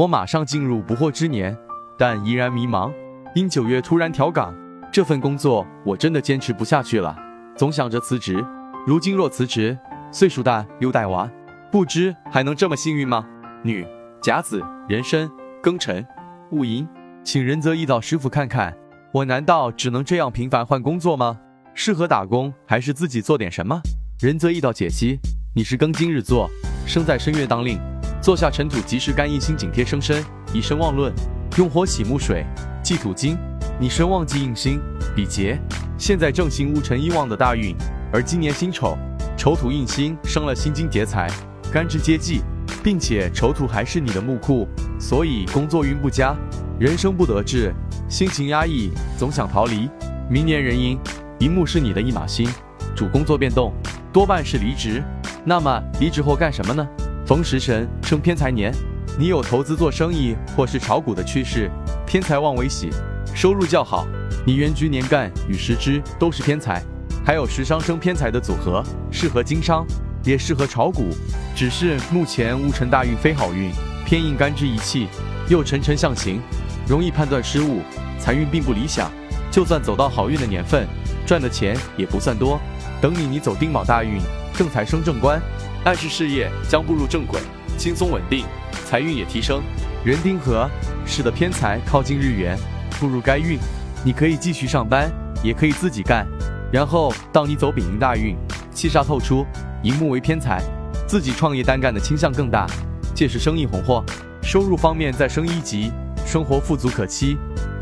我马上进入不惑之年，但依然迷茫。因九月突然调岗，这份工作我真的坚持不下去了，总想着辞职。如今若辞职，岁数大又带娃，不知还能这么幸运吗？女甲子壬申庚辰戊寅，请仁泽一道师傅看看，我难道只能这样频繁换工作吗？适合打工还是自己做点什么？仁泽一道解析：你是庚金日坐，生在申月当令，坐下尘土即时干一心紧贴生身，以身旺论，用火喜木水，忌土金。你身旺忌印星，比劫，现在正行戊辰一旺的大运，而今年辛丑，丑土印星生了辛金劫财，干支接济，并且丑土还是你的木库，所以工作运不佳，人生不得志，心情压抑，总想逃离。明年壬寅，寅木是你的一马星，主工作变动，多半是离职。那么离职后干什么呢？逢食神生偏财年，你有投资做生意或是炒股的趋势，偏财旺为喜。收入较好，你原局年干与时支都是偏财，还有食伤生偏财的组合，适合经商，也适合炒股。只是目前戊辰大运非好运，偏印干支一气，又沉沉象行，容易判断失误，财运并不理想。就算走到好运的年份，赚的钱也不算多。等你你走丁卯大运，正财升正官，暗示事业将步入正轨，轻松稳定，财运也提升。人丁合，使得偏财靠近日元。步入该运，你可以继续上班，也可以自己干。然后到你走丙寅大运，七煞透出，寅木为偏财，自己创业单干的倾向更大。届时生意红火，收入方面再升一级，生活富足可期。